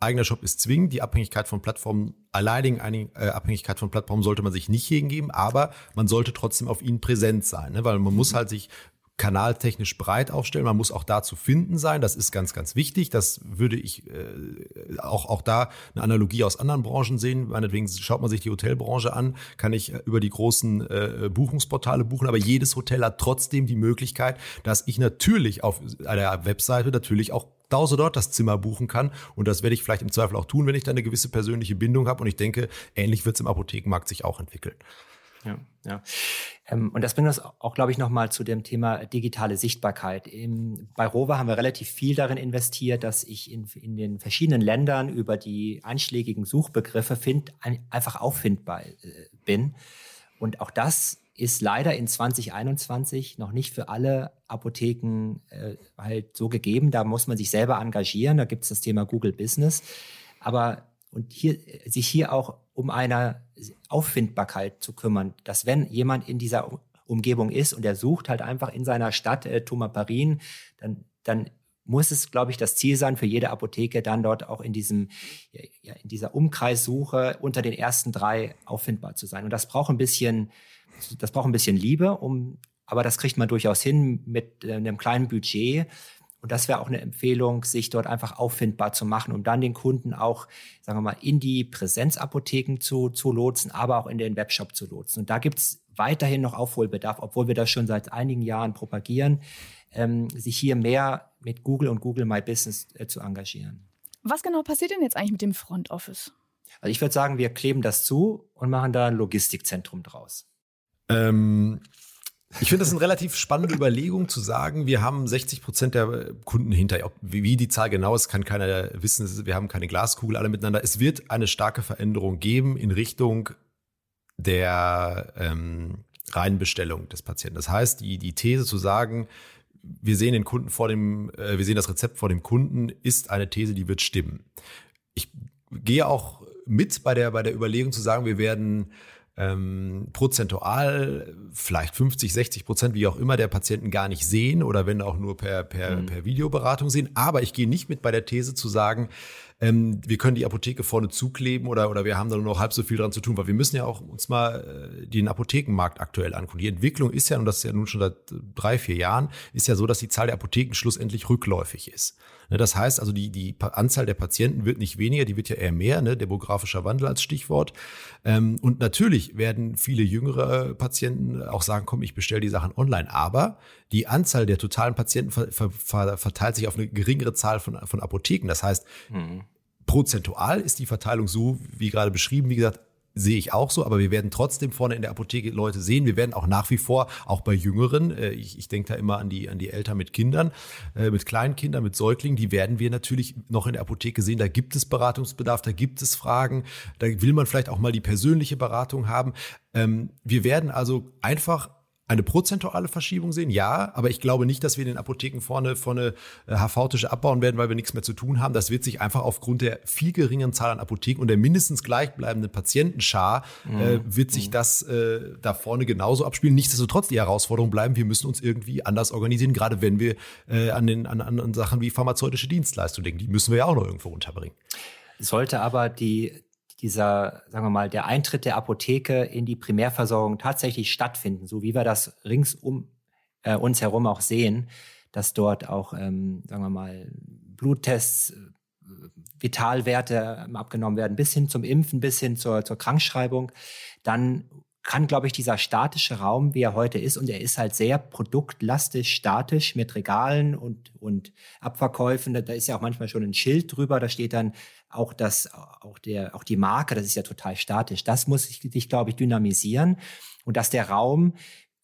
eigener Shop ist zwingend. Die Abhängigkeit von Plattformen, alleinigen äh, Abhängigkeit von Plattformen sollte man sich nicht hingeben, aber man sollte trotzdem auf ihnen präsent sein, ne? weil man mhm. muss halt sich kanaltechnisch breit aufstellen. Man muss auch da zu finden sein. Das ist ganz, ganz wichtig. Das würde ich äh, auch, auch da eine Analogie aus anderen Branchen sehen. Meinetwegen schaut man sich die Hotelbranche an, kann ich über die großen äh, Buchungsportale buchen. Aber jedes Hotel hat trotzdem die Möglichkeit, dass ich natürlich auf einer Webseite natürlich auch Dause dort das Zimmer buchen kann. Und das werde ich vielleicht im Zweifel auch tun, wenn ich da eine gewisse persönliche Bindung habe. Und ich denke, ähnlich wird es im Apothekenmarkt sich auch entwickeln. Ja, ja. Ähm, und das bringt uns auch, glaube ich, nochmal zu dem Thema digitale Sichtbarkeit. Im, bei Rover haben wir relativ viel darin investiert, dass ich in, in den verschiedenen Ländern über die einschlägigen Suchbegriffe find, ein, einfach auffindbar äh, bin. Und auch das ist leider in 2021 noch nicht für alle Apotheken äh, halt so gegeben. Da muss man sich selber engagieren. Da gibt es das Thema Google Business. Aber und hier, sich hier auch um eine Auffindbarkeit zu kümmern, dass wenn jemand in dieser Umgebung ist und er sucht halt einfach in seiner Stadt äh, Tumaparin, dann, dann muss es, glaube ich, das Ziel sein für jede Apotheke, dann dort auch in diesem, ja, in dieser Umkreissuche unter den ersten drei auffindbar zu sein. Und das braucht ein bisschen, das braucht ein bisschen Liebe, um, aber das kriegt man durchaus hin mit äh, einem kleinen Budget. Und das wäre auch eine Empfehlung, sich dort einfach auffindbar zu machen, um dann den Kunden auch, sagen wir mal, in die Präsenzapotheken zu, zu lotsen, aber auch in den Webshop zu lotsen. Und da gibt's weiterhin noch Aufholbedarf, obwohl wir das schon seit einigen Jahren propagieren, ähm, sich hier mehr mit Google und Google My Business äh, zu engagieren. Was genau passiert denn jetzt eigentlich mit dem Front Office? Also ich würde sagen, wir kleben das zu und machen da ein Logistikzentrum draus. Ähm, ich finde das eine relativ spannende Überlegung zu sagen, wir haben 60 Prozent der Kunden hinter. Wie die Zahl genau ist, kann keiner wissen. Wir haben keine Glaskugel alle miteinander. Es wird eine starke Veränderung geben in Richtung der ähm, Reinbestellung des Patienten. Das heißt, die, die These zu sagen, wir sehen den Kunden vor dem, äh, wir sehen das Rezept vor dem Kunden, ist eine These, die wird stimmen. Ich gehe auch mit bei der, bei der Überlegung zu sagen, wir werden ähm, prozentual vielleicht 50, 60 Prozent, wie auch immer, der Patienten gar nicht sehen oder wenn auch nur per, per, mhm. per Videoberatung sehen. Aber ich gehe nicht mit bei der These zu sagen, ähm, wir können die Apotheke vorne zukleben oder, oder wir haben da nur noch halb so viel dran zu tun, weil wir müssen ja auch uns mal äh, den Apothekenmarkt aktuell angucken. Die Entwicklung ist ja, und das ist ja nun schon seit drei, vier Jahren, ist ja so, dass die Zahl der Apotheken schlussendlich rückläufig ist. Ne, das heißt also, die, die Anzahl der Patienten wird nicht weniger, die wird ja eher mehr, ne? demografischer Wandel als Stichwort. Ähm, und natürlich werden viele jüngere Patienten auch sagen, komm, ich bestelle die Sachen online. Aber die Anzahl der totalen Patienten ver, ver, verteilt sich auf eine geringere Zahl von, von Apotheken. Das heißt, mhm. prozentual ist die Verteilung so, wie gerade beschrieben, wie gesagt, sehe ich auch so, aber wir werden trotzdem vorne in der Apotheke Leute sehen. Wir werden auch nach wie vor, auch bei Jüngeren, äh, ich, ich denke da immer an die, an die Eltern mit Kindern, äh, mit kleinen Kindern, mit Säuglingen, die werden wir natürlich noch in der Apotheke sehen. Da gibt es Beratungsbedarf, da gibt es Fragen, da will man vielleicht auch mal die persönliche Beratung haben. Ähm, wir werden also einfach eine prozentuale Verschiebung sehen, ja, aber ich glaube nicht, dass wir in den Apotheken vorne vorne HV-Tische äh, abbauen werden, weil wir nichts mehr zu tun haben. Das wird sich einfach aufgrund der viel geringeren Zahl an Apotheken und der mindestens gleichbleibenden Patientenschar äh, mhm. äh, wird sich mhm. das äh, da vorne genauso abspielen. Nichtsdestotrotz die Herausforderung bleiben, wir müssen uns irgendwie anders organisieren, gerade wenn wir äh, an den an, an Sachen wie pharmazeutische Dienstleistungen denken. Die müssen wir ja auch noch irgendwo unterbringen. Sollte aber die dieser, sagen wir mal, der Eintritt der Apotheke in die Primärversorgung tatsächlich stattfinden, so wie wir das rings um äh, uns herum auch sehen, dass dort auch, ähm, sagen wir mal, Bluttests, äh, Vitalwerte ähm, abgenommen werden, bis hin zum Impfen, bis hin zur, zur Krankschreibung, dann kann, glaube ich, dieser statische Raum, wie er heute ist, und er ist halt sehr produktlastig, statisch mit Regalen und, und Abverkäufen. Da ist ja auch manchmal schon ein Schild drüber, da steht dann auch das, auch der, auch die Marke, das ist ja total statisch. Das muss sich, glaube ich, dynamisieren und dass der Raum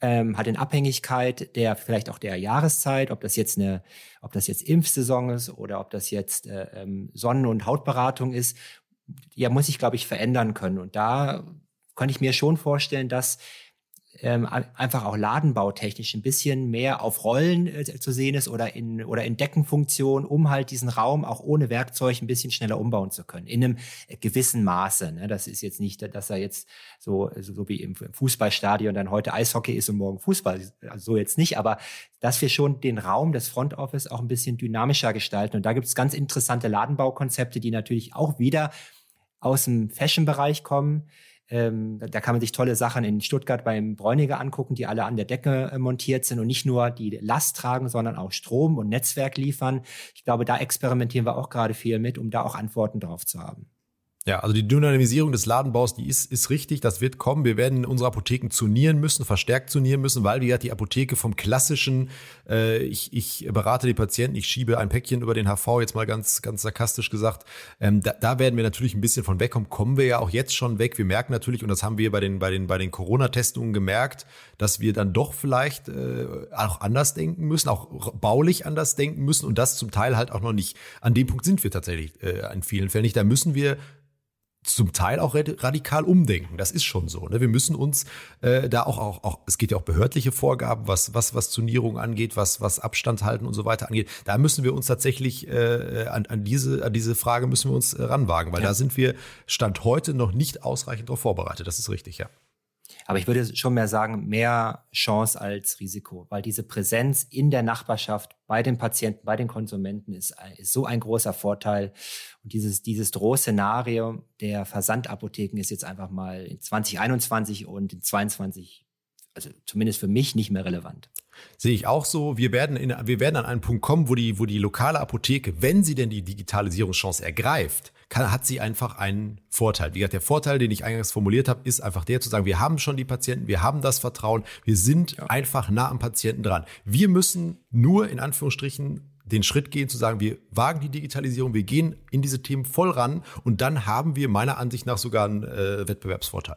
ähm, hat in Abhängigkeit der vielleicht auch der Jahreszeit, ob das jetzt eine, ob das jetzt Impfsaison ist oder ob das jetzt äh, ähm, Sonnen- und Hautberatung ist, ja, muss ich, glaube ich, verändern können. Und da kann ich mir schon vorstellen, dass ähm, einfach auch ladenbautechnisch ein bisschen mehr auf Rollen äh, zu sehen ist oder in oder in Deckenfunktion, um halt diesen Raum auch ohne Werkzeug ein bisschen schneller umbauen zu können. In einem gewissen Maße. Ne? Das ist jetzt nicht, dass er jetzt so, so wie im Fußballstadion dann heute Eishockey ist und morgen Fußball. Also so jetzt nicht, aber dass wir schon den Raum des Front Office auch ein bisschen dynamischer gestalten. Und da gibt es ganz interessante Ladenbaukonzepte, die natürlich auch wieder aus dem Fashion-Bereich kommen ähm, da kann man sich tolle Sachen in Stuttgart beim Bräuniger angucken, die alle an der Decke äh, montiert sind und nicht nur die Last tragen, sondern auch Strom und Netzwerk liefern. Ich glaube, da experimentieren wir auch gerade viel mit, um da auch Antworten drauf zu haben. Ja, also die Dynamisierung des Ladenbaus, die ist, ist richtig, das wird kommen. Wir werden unsere Apotheken zunieren müssen, verstärkt zunieren müssen, weil wie gesagt, die Apotheke vom klassischen, äh, ich, ich berate die Patienten, ich schiebe ein Päckchen über den HV, jetzt mal ganz, ganz sarkastisch gesagt, ähm, da, da werden wir natürlich ein bisschen von wegkommen, kommen wir ja auch jetzt schon weg. Wir merken natürlich, und das haben wir bei den, bei den, bei den Corona-Testungen gemerkt, dass wir dann doch vielleicht äh, auch anders denken müssen, auch baulich anders denken müssen und das zum Teil halt auch noch nicht. An dem Punkt sind wir tatsächlich äh, in vielen Fällen nicht. Da müssen wir zum Teil auch radikal umdenken. Das ist schon so. Ne? Wir müssen uns äh, da auch, auch, auch, es geht ja auch behördliche Vorgaben, was, was, was Turnierung angeht, was, was Abstand halten und so weiter angeht. Da müssen wir uns tatsächlich äh, an, an, diese, an diese Frage müssen wir uns äh, ranwagen, weil ja. da sind wir Stand heute noch nicht ausreichend darauf vorbereitet. Das ist richtig, ja. Aber ich würde schon mehr sagen, mehr Chance als Risiko, weil diese Präsenz in der Nachbarschaft bei den Patienten, bei den Konsumenten ist, ist so ein großer Vorteil. Und dieses, dieses Drohszenario der Versandapotheken ist jetzt einfach mal in 2021 und in 2022 also zumindest für mich nicht mehr relevant. Sehe ich auch so. Wir werden, in, wir werden an einen Punkt kommen, wo die, wo die lokale Apotheke, wenn sie denn die Digitalisierungschance ergreift, kann, hat sie einfach einen Vorteil. Wie gesagt, der Vorteil, den ich eingangs formuliert habe, ist einfach der zu sagen, wir haben schon die Patienten, wir haben das Vertrauen, wir sind ja. einfach nah am Patienten dran. Wir müssen nur in Anführungsstrichen den Schritt gehen, zu sagen, wir wagen die Digitalisierung, wir gehen in diese Themen voll ran und dann haben wir meiner Ansicht nach sogar einen äh, Wettbewerbsvorteil.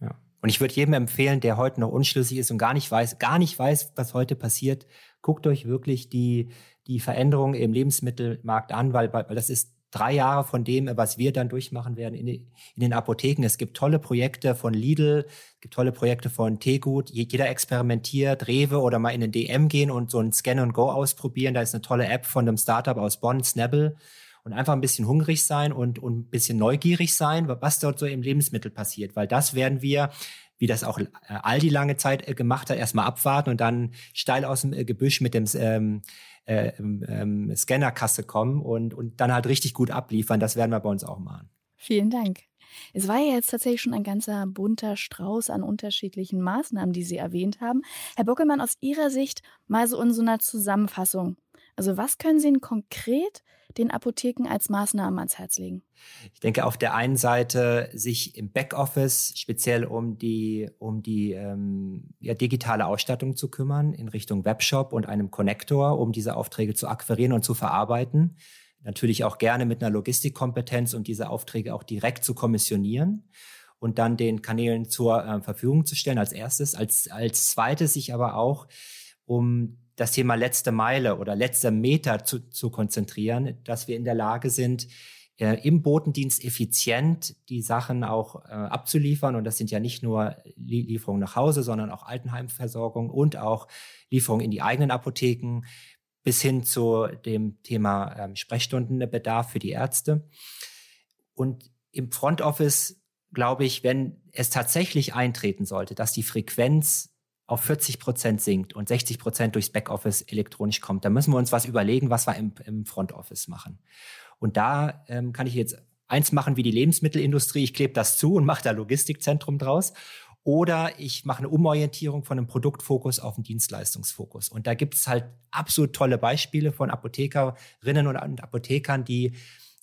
Ja. Und ich würde jedem empfehlen, der heute noch unschlüssig ist und gar nicht weiß, gar nicht weiß, was heute passiert, guckt euch wirklich die, die Veränderungen im Lebensmittelmarkt an, weil, weil das ist drei Jahre von dem, was wir dann durchmachen werden in, in, den Apotheken. Es gibt tolle Projekte von Lidl, es gibt tolle Projekte von Tegut. Jeder experimentiert, Rewe oder mal in den DM gehen und so ein Scan and Go ausprobieren. Da ist eine tolle App von einem Startup aus Bonn, Snabble. Und einfach ein bisschen hungrig sein und, und ein bisschen neugierig sein, was dort so im Lebensmittel passiert. Weil das werden wir wie das auch äh, Aldi lange Zeit äh, gemacht hat, erstmal abwarten und dann steil aus dem äh, Gebüsch mit dem ähm, äh, ähm, Scannerkasse kommen und, und dann halt richtig gut abliefern. Das werden wir bei uns auch machen. Vielen Dank. Es war ja jetzt tatsächlich schon ein ganzer bunter Strauß an unterschiedlichen Maßnahmen, die Sie erwähnt haben. Herr Bockelmann, aus Ihrer Sicht mal so in so einer Zusammenfassung. Also was können Sie Ihnen konkret den Apotheken als Maßnahmen ans Herz legen? Ich denke auf der einen Seite sich im Backoffice speziell um die um die ähm, ja, digitale Ausstattung zu kümmern in Richtung Webshop und einem Connector, um diese Aufträge zu akquirieren und zu verarbeiten. Natürlich auch gerne mit einer Logistikkompetenz, um diese Aufträge auch direkt zu kommissionieren und dann den Kanälen zur äh, Verfügung zu stellen als erstes. Als, als zweites sich aber auch um das Thema letzte Meile oder letzter Meter zu, zu konzentrieren, dass wir in der Lage sind, äh, im Botendienst effizient die Sachen auch äh, abzuliefern. Und das sind ja nicht nur Lieferungen nach Hause, sondern auch Altenheimversorgung und auch Lieferungen in die eigenen Apotheken bis hin zu dem Thema ähm, Sprechstundenbedarf für die Ärzte. Und im Front Office glaube ich, wenn es tatsächlich eintreten sollte, dass die Frequenz auf 40 Prozent sinkt und 60 Prozent durchs Backoffice elektronisch kommt, dann müssen wir uns was überlegen, was wir im, im Front Office machen. Und da ähm, kann ich jetzt eins machen wie die Lebensmittelindustrie, ich klebe das zu und mache da Logistikzentrum draus. Oder ich mache eine Umorientierung von einem Produktfokus auf einen Dienstleistungsfokus. Und da gibt es halt absolut tolle Beispiele von Apothekerinnen und Apothekern, die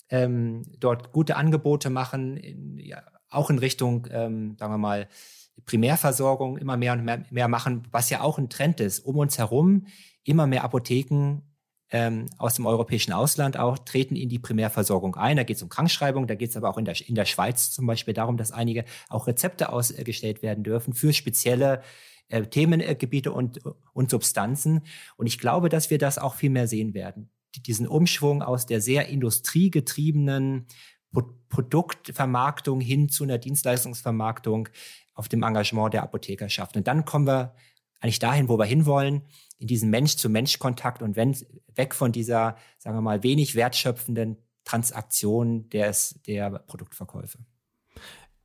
ähm, dort gute Angebote machen, in, ja, auch in Richtung, ähm, sagen wir mal, Primärversorgung immer mehr und mehr, mehr machen, was ja auch ein Trend ist. Um uns herum immer mehr Apotheken ähm, aus dem europäischen Ausland auch treten in die Primärversorgung ein. Da geht es um Krankschreibung, da geht es aber auch in der, in der Schweiz zum Beispiel darum, dass einige auch Rezepte ausgestellt werden dürfen für spezielle äh, Themengebiete und, und Substanzen. Und ich glaube, dass wir das auch viel mehr sehen werden. Diesen Umschwung aus der sehr industriegetriebenen Produktvermarktung hin zu einer Dienstleistungsvermarktung auf dem Engagement der Apothekerschaft. Und dann kommen wir eigentlich dahin, wo wir hinwollen, in diesen Mensch-zu-Mensch-Kontakt und wenn, weg von dieser, sagen wir mal, wenig wertschöpfenden Transaktion des, der Produktverkäufe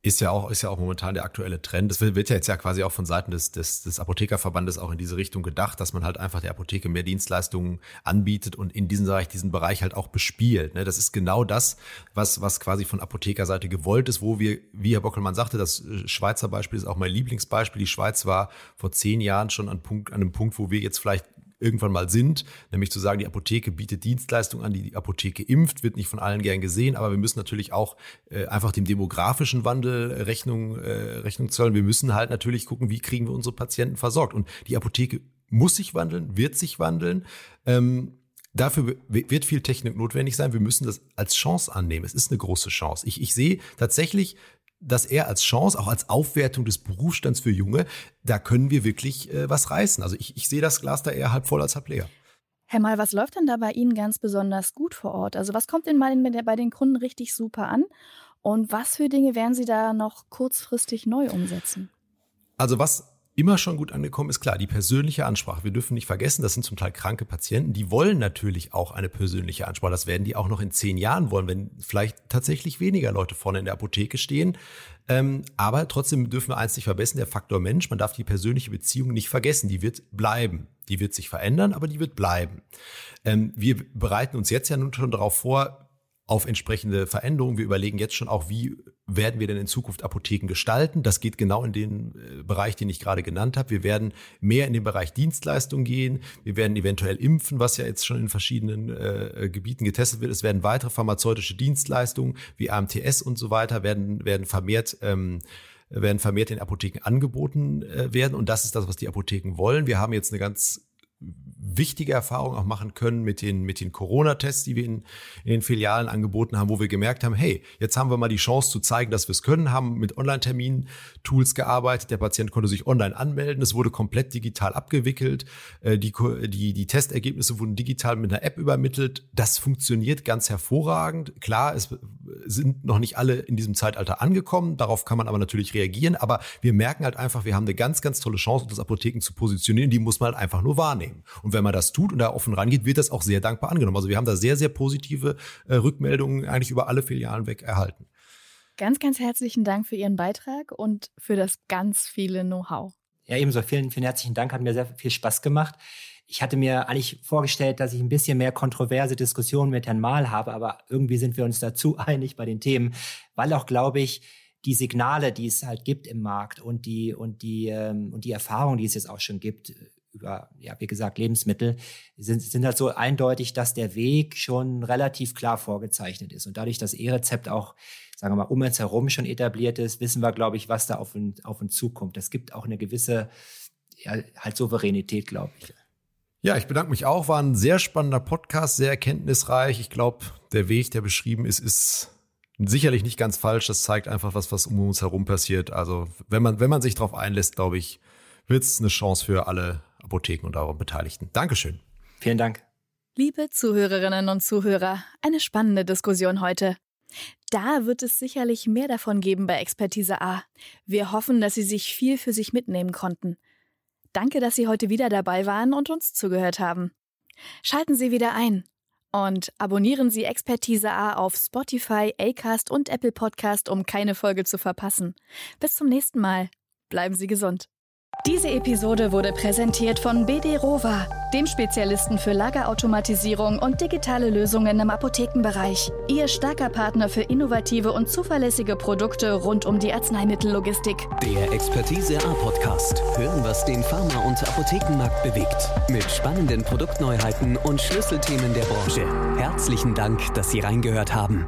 ist ja auch, ist ja auch momentan der aktuelle Trend. Das wird ja jetzt ja quasi auch von Seiten des, des, des Apothekerverbandes auch in diese Richtung gedacht, dass man halt einfach der Apotheke mehr Dienstleistungen anbietet und in diesem Bereich, diesen Bereich halt auch bespielt. Ne? Das ist genau das, was, was quasi von Apothekerseite gewollt ist, wo wir, wie Herr Bockelmann sagte, das Schweizer Beispiel ist auch mein Lieblingsbeispiel. Die Schweiz war vor zehn Jahren schon an, Punkt, an einem Punkt, wo wir jetzt vielleicht irgendwann mal sind, nämlich zu sagen, die Apotheke bietet Dienstleistungen an, die Apotheke impft, wird nicht von allen gern gesehen, aber wir müssen natürlich auch äh, einfach dem demografischen Wandel Rechnung, äh, Rechnung zollen. Wir müssen halt natürlich gucken, wie kriegen wir unsere Patienten versorgt. Und die Apotheke muss sich wandeln, wird sich wandeln. Ähm, Dafür wird viel Technik notwendig sein. Wir müssen das als Chance annehmen. Es ist eine große Chance. Ich, ich sehe tatsächlich dass er als Chance, auch als Aufwertung des Berufsstands für Junge, da können wir wirklich äh, was reißen. Also ich, ich sehe das Glas da eher halb voll als halb leer. Herr Mal, was läuft denn da bei Ihnen ganz besonders gut vor Ort? Also was kommt denn mal bei den Kunden richtig super an? Und was für Dinge werden Sie da noch kurzfristig neu umsetzen? Also was immer schon gut angekommen ist, klar, die persönliche Ansprache. Wir dürfen nicht vergessen, das sind zum Teil kranke Patienten, die wollen natürlich auch eine persönliche Ansprache. Das werden die auch noch in zehn Jahren wollen, wenn vielleicht tatsächlich weniger Leute vorne in der Apotheke stehen. Ähm, aber trotzdem dürfen wir eins nicht vergessen, der Faktor Mensch, man darf die persönliche Beziehung nicht vergessen, die wird bleiben. Die wird sich verändern, aber die wird bleiben. Ähm, wir bereiten uns jetzt ja nun schon darauf vor, auf entsprechende Veränderungen. Wir überlegen jetzt schon auch, wie werden wir denn in Zukunft Apotheken gestalten. Das geht genau in den äh, Bereich, den ich gerade genannt habe. Wir werden mehr in den Bereich Dienstleistung gehen. Wir werden eventuell impfen, was ja jetzt schon in verschiedenen äh, Gebieten getestet wird. Es werden weitere pharmazeutische Dienstleistungen wie AMTS und so weiter werden, werden vermehrt ähm, werden vermehrt in Apotheken angeboten äh, werden. Und das ist das, was die Apotheken wollen. Wir haben jetzt eine ganz wichtige Erfahrungen auch machen können mit den, mit den Corona-Tests, die wir in, in den Filialen angeboten haben, wo wir gemerkt haben, hey, jetzt haben wir mal die Chance zu zeigen, dass wir es können, haben mit Online-Termin-Tools gearbeitet. Der Patient konnte sich online anmelden. Es wurde komplett digital abgewickelt. Äh, die, die, die Testergebnisse wurden digital mit einer App übermittelt. Das funktioniert ganz hervorragend. Klar, es sind noch nicht alle in diesem Zeitalter angekommen. Darauf kann man aber natürlich reagieren. Aber wir merken halt einfach, wir haben eine ganz, ganz tolle Chance, uns Apotheken zu positionieren. Die muss man halt einfach nur wahrnehmen. Und wenn man das tut und da offen rangeht, wird das auch sehr dankbar angenommen. Also wir haben da sehr, sehr positive äh, Rückmeldungen eigentlich über alle Filialen weg erhalten. Ganz, ganz herzlichen Dank für Ihren Beitrag und für das ganz viele Know-how. Ja, ebenso. Vielen, vielen herzlichen Dank. Hat mir sehr viel Spaß gemacht. Ich hatte mir eigentlich vorgestellt, dass ich ein bisschen mehr kontroverse Diskussionen mit Herrn Mahl habe, aber irgendwie sind wir uns dazu einig bei den Themen, weil auch, glaube ich, die Signale, die es halt gibt im Markt und die und die ähm, und die Erfahrung, die es jetzt auch schon gibt, über, ja, wie gesagt, Lebensmittel, sind, sind halt so eindeutig, dass der Weg schon relativ klar vorgezeichnet ist. Und dadurch, dass E-Rezept auch, sagen wir mal, um uns herum schon etabliert ist, wissen wir, glaube ich, was da auf, uns, auf uns zukommt. Es gibt auch eine gewisse, ja, halt Souveränität, glaube ich. Ja, ich bedanke mich auch. War ein sehr spannender Podcast, sehr erkenntnisreich. Ich glaube, der Weg, der beschrieben ist, ist sicherlich nicht ganz falsch. Das zeigt einfach was, was um uns herum passiert. Also, wenn man, wenn man sich darauf einlässt, glaube ich, wird es eine Chance für alle Apotheken und eure Beteiligten. Dankeschön. Vielen Dank. Liebe Zuhörerinnen und Zuhörer, eine spannende Diskussion heute. Da wird es sicherlich mehr davon geben bei Expertise A. Wir hoffen, dass Sie sich viel für sich mitnehmen konnten. Danke, dass Sie heute wieder dabei waren und uns zugehört haben. Schalten Sie wieder ein und abonnieren Sie Expertise A auf Spotify, Acast und Apple Podcast, um keine Folge zu verpassen. Bis zum nächsten Mal. Bleiben Sie gesund. Diese Episode wurde präsentiert von BD Rova, dem Spezialisten für Lagerautomatisierung und digitale Lösungen im Apothekenbereich. Ihr starker Partner für innovative und zuverlässige Produkte rund um die Arzneimittellogistik. Der Expertise A Podcast. Hören, was den Pharma- und Apothekenmarkt bewegt. Mit spannenden Produktneuheiten und Schlüsselthemen der Branche. Herzlichen Dank, dass Sie reingehört haben.